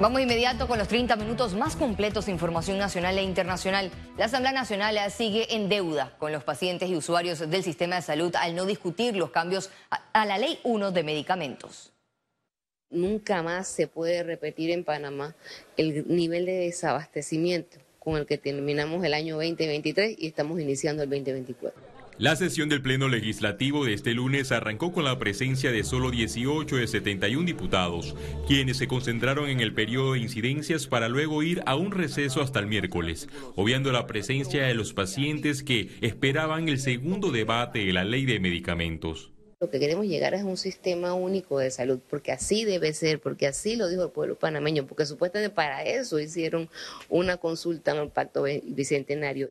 Vamos inmediato con los 30 minutos más completos de información nacional e internacional. La Asamblea Nacional sigue en deuda con los pacientes y usuarios del sistema de salud al no discutir los cambios a la Ley 1 de medicamentos. Nunca más se puede repetir en Panamá el nivel de desabastecimiento con el que terminamos el año 2023 y estamos iniciando el 2024. La sesión del Pleno Legislativo de este lunes arrancó con la presencia de solo 18 de 71 diputados, quienes se concentraron en el periodo de incidencias para luego ir a un receso hasta el miércoles, obviando la presencia de los pacientes que esperaban el segundo debate de la ley de medicamentos. Lo que queremos llegar es un sistema único de salud, porque así debe ser, porque así lo dijo el pueblo panameño, porque supuestamente para eso hicieron una consulta en el Pacto Bicentenario.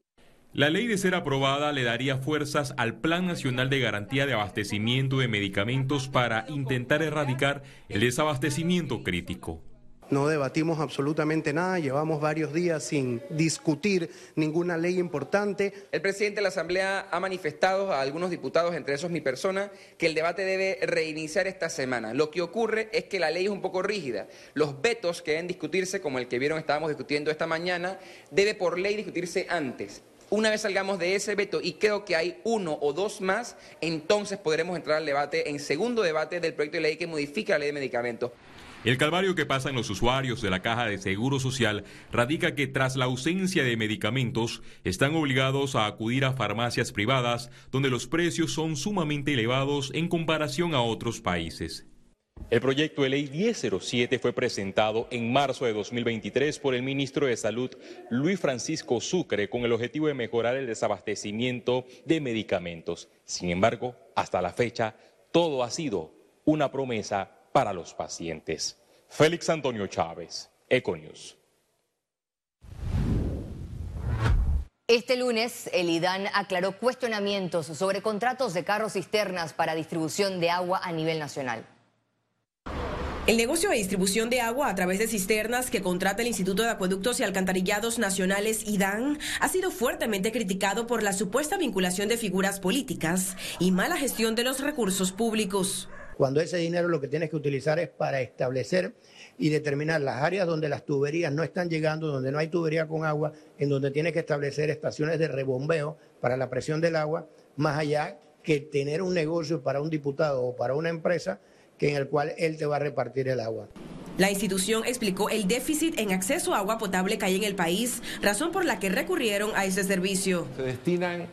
La ley de ser aprobada le daría fuerzas al Plan Nacional de Garantía de Abastecimiento de Medicamentos para intentar erradicar el desabastecimiento crítico. No debatimos absolutamente nada, llevamos varios días sin discutir ninguna ley importante. El presidente de la Asamblea ha manifestado a algunos diputados, entre esos mi persona, que el debate debe reiniciar esta semana. Lo que ocurre es que la ley es un poco rígida. Los vetos que deben discutirse, como el que vieron estábamos discutiendo esta mañana, debe por ley discutirse antes. Una vez salgamos de ese veto y creo que hay uno o dos más, entonces podremos entrar al debate, en segundo debate del proyecto de ley que modifica la ley de medicamentos. El calvario que pasan los usuarios de la caja de seguro social radica que tras la ausencia de medicamentos están obligados a acudir a farmacias privadas donde los precios son sumamente elevados en comparación a otros países. El proyecto de ley 1007 fue presentado en marzo de 2023 por el ministro de Salud Luis Francisco Sucre con el objetivo de mejorar el desabastecimiento de medicamentos. Sin embargo, hasta la fecha, todo ha sido una promesa para los pacientes. Félix Antonio Chávez, Econius. Este lunes, el IDAN aclaró cuestionamientos sobre contratos de carros cisternas para distribución de agua a nivel nacional. El negocio de distribución de agua a través de cisternas que contrata el Instituto de Acueductos y Alcantarillados Nacionales IDAN ha sido fuertemente criticado por la supuesta vinculación de figuras políticas y mala gestión de los recursos públicos. Cuando ese dinero lo que tienes que utilizar es para establecer y determinar las áreas donde las tuberías no están llegando, donde no hay tubería con agua, en donde tienes que establecer estaciones de rebombeo para la presión del agua, más allá que tener un negocio para un diputado o para una empresa que en el cual él te va a repartir el agua. La institución explicó el déficit en acceso a agua potable que hay en el país, razón por la que recurrieron a ese servicio. Se destinan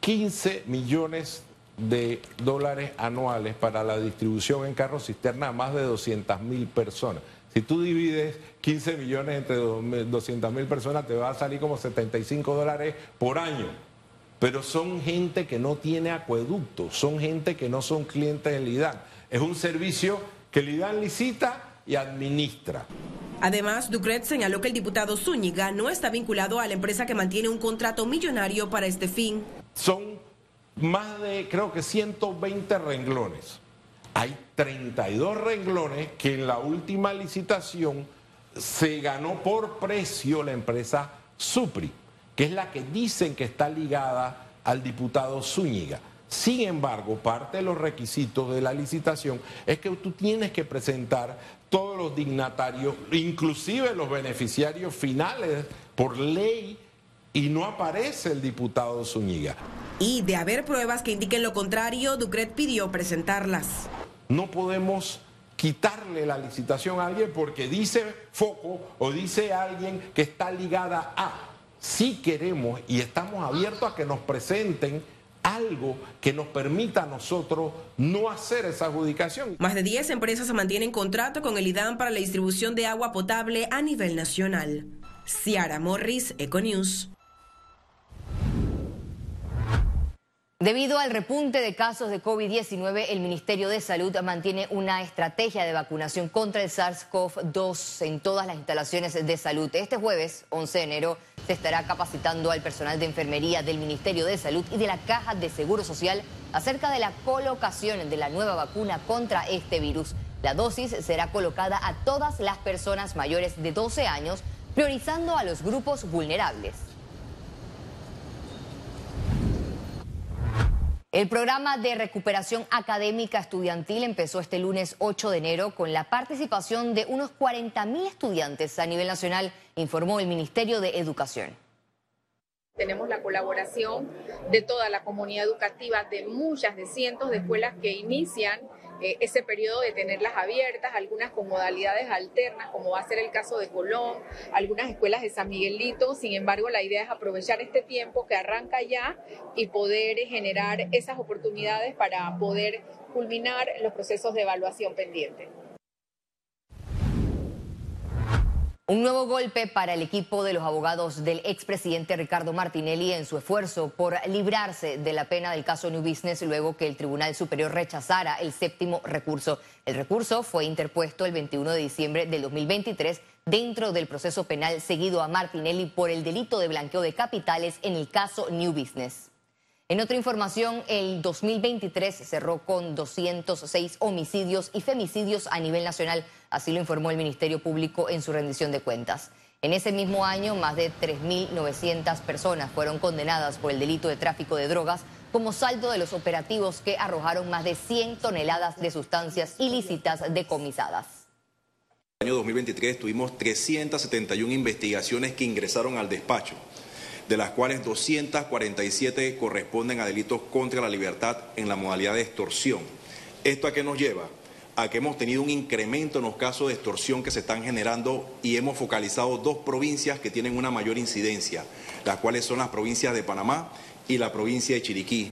15 millones de dólares anuales para la distribución en carros cisterna a más de 200 mil personas. Si tú divides 15 millones entre 200 mil personas, te va a salir como 75 dólares por año. Pero son gente que no tiene acueducto, son gente que no son clientes del IDAN. Es un servicio que el IDAN licita y administra. Además, Ducret señaló que el diputado Zúñiga no está vinculado a la empresa que mantiene un contrato millonario para este fin. Son más de, creo que 120 renglones. Hay 32 renglones que en la última licitación se ganó por precio la empresa Supri, que es la que dicen que está ligada al diputado Zúñiga. Sin embargo, parte de los requisitos de la licitación es que tú tienes que presentar todos los dignatarios, inclusive los beneficiarios finales, por ley, y no aparece el diputado Zúñiga. Y de haber pruebas que indiquen lo contrario, Ducret pidió presentarlas. No podemos quitarle la licitación a alguien porque dice Foco o dice alguien que está ligada a. Si queremos y estamos abiertos a que nos presenten algo que nos permita a nosotros no hacer esa adjudicación. Más de 10 empresas mantienen contrato con el IDAM para la distribución de agua potable a nivel nacional. Ciara Morris, Econews. Debido al repunte de casos de COVID-19, el Ministerio de Salud mantiene una estrategia de vacunación contra el SARS-CoV-2 en todas las instalaciones de salud. Este jueves, 11 de enero, se estará capacitando al personal de enfermería del Ministerio de Salud y de la Caja de Seguro Social acerca de la colocación de la nueva vacuna contra este virus. La dosis será colocada a todas las personas mayores de 12 años, priorizando a los grupos vulnerables. El programa de recuperación académica estudiantil empezó este lunes 8 de enero con la participación de unos 40.000 estudiantes a nivel nacional, informó el Ministerio de Educación. Tenemos la colaboración de toda la comunidad educativa, de muchas, de cientos de escuelas que inician eh, ese periodo de tenerlas abiertas, algunas con modalidades alternas, como va a ser el caso de Colón, algunas escuelas de San Miguelito. Sin embargo, la idea es aprovechar este tiempo que arranca ya y poder generar esas oportunidades para poder culminar los procesos de evaluación pendientes. Un nuevo golpe para el equipo de los abogados del expresidente Ricardo Martinelli en su esfuerzo por librarse de la pena del caso New Business luego que el Tribunal Superior rechazara el séptimo recurso. El recurso fue interpuesto el 21 de diciembre del 2023 dentro del proceso penal seguido a Martinelli por el delito de blanqueo de capitales en el caso New Business. En otra información, el 2023 cerró con 206 homicidios y femicidios a nivel nacional, así lo informó el Ministerio Público en su rendición de cuentas. En ese mismo año, más de 3.900 personas fueron condenadas por el delito de tráfico de drogas como saldo de los operativos que arrojaron más de 100 toneladas de sustancias ilícitas decomisadas. En el año 2023 tuvimos 371 investigaciones que ingresaron al despacho de las cuales 247 corresponden a delitos contra la libertad en la modalidad de extorsión. ¿Esto a qué nos lleva? A que hemos tenido un incremento en los casos de extorsión que se están generando y hemos focalizado dos provincias que tienen una mayor incidencia, las cuales son las provincias de Panamá y la provincia de Chiriquí.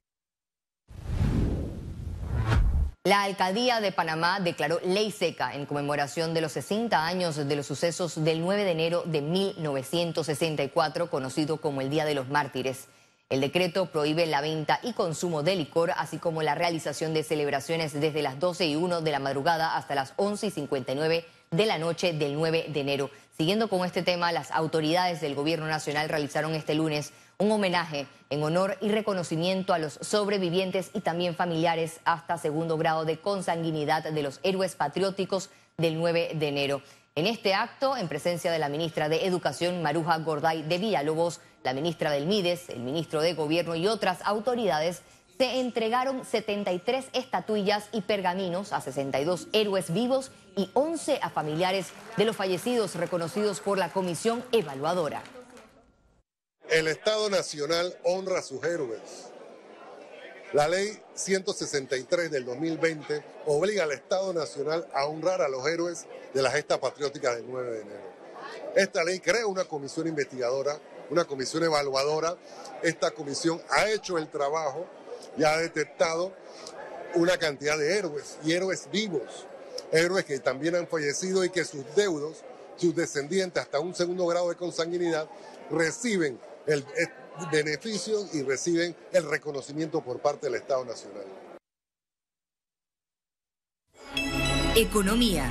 La alcaldía de Panamá declaró ley seca en conmemoración de los 60 años de los sucesos del 9 de enero de 1964, conocido como el Día de los Mártires. El decreto prohíbe la venta y consumo de licor, así como la realización de celebraciones desde las 12 y 1 de la madrugada hasta las 11 y 59 de la noche del 9 de enero. Siguiendo con este tema, las autoridades del Gobierno Nacional realizaron este lunes un homenaje en honor y reconocimiento a los sobrevivientes y también familiares hasta segundo grado de consanguinidad de los héroes patrióticos del 9 de enero. En este acto, en presencia de la ministra de Educación, Maruja Gorday de Villalobos, la ministra del Mides, el ministro de Gobierno y otras autoridades, se entregaron 73 estatuillas y pergaminos a 62 héroes vivos y 11 a familiares de los fallecidos reconocidos por la comisión evaluadora. El Estado Nacional honra a sus héroes. La ley 163 del 2020 obliga al Estado Nacional a honrar a los héroes de la gesta patriótica del 9 de enero. Esta ley crea una comisión investigadora, una comisión evaluadora. Esta comisión ha hecho el trabajo y ha detectado una cantidad de héroes y héroes vivos, héroes que también han fallecido y que sus deudos, sus descendientes hasta un segundo grado de consanguinidad reciben el, beneficio y reciben el reconocimiento por parte del Estado Nacional. Economía.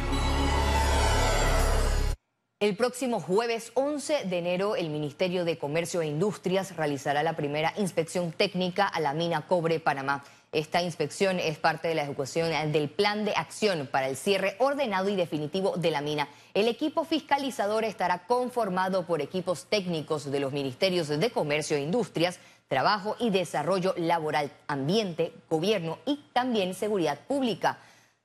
El próximo jueves 11 de enero, el Ministerio de Comercio e Industrias realizará la primera inspección técnica a la mina Cobre Panamá. Esta inspección es parte de la ejecución del plan de acción para el cierre ordenado y definitivo de la mina. El equipo fiscalizador estará conformado por equipos técnicos de los ministerios de Comercio e Industrias, Trabajo y Desarrollo Laboral, Ambiente, Gobierno y también Seguridad Pública.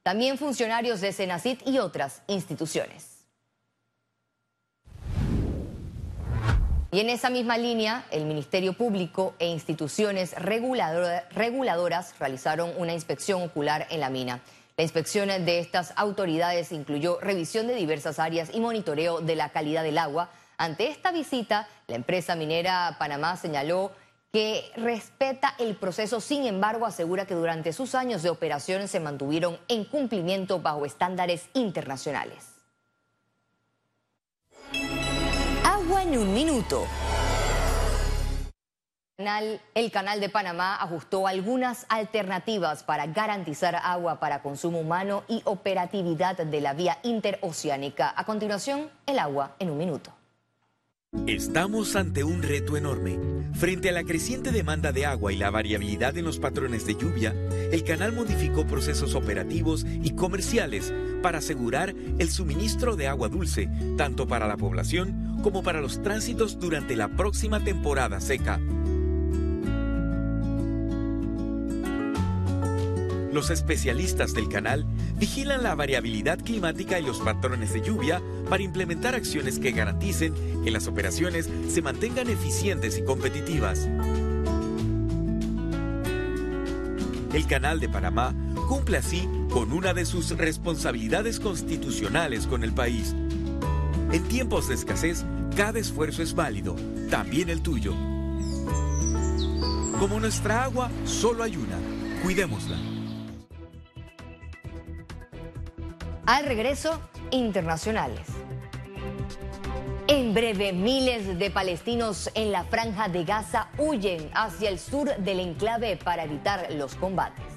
También funcionarios de Senacit y otras instituciones. Y en esa misma línea, el Ministerio Público e instituciones reguladoras realizaron una inspección ocular en la mina. La inspección de estas autoridades incluyó revisión de diversas áreas y monitoreo de la calidad del agua. Ante esta visita, la empresa minera Panamá señaló que respeta el proceso, sin embargo asegura que durante sus años de operación se mantuvieron en cumplimiento bajo estándares internacionales. En un minuto. El canal de Panamá ajustó algunas alternativas para garantizar agua para consumo humano y operatividad de la vía interoceánica. A continuación, el agua en un minuto. Estamos ante un reto enorme. Frente a la creciente demanda de agua y la variabilidad en los patrones de lluvia, el canal modificó procesos operativos y comerciales para asegurar el suministro de agua dulce, tanto para la población como para los tránsitos durante la próxima temporada seca. Los especialistas del canal vigilan la variabilidad climática y los patrones de lluvia para implementar acciones que garanticen que las operaciones se mantengan eficientes y competitivas. El Canal de Panamá cumple así con una de sus responsabilidades constitucionales con el país. En tiempos de escasez, cada esfuerzo es válido, también el tuyo. Como nuestra agua, solo hay una. Cuidémosla. Al regreso, internacionales. En breve, miles de palestinos en la franja de Gaza huyen hacia el sur del enclave para evitar los combates.